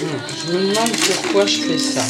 Je me demande pourquoi je fais ça.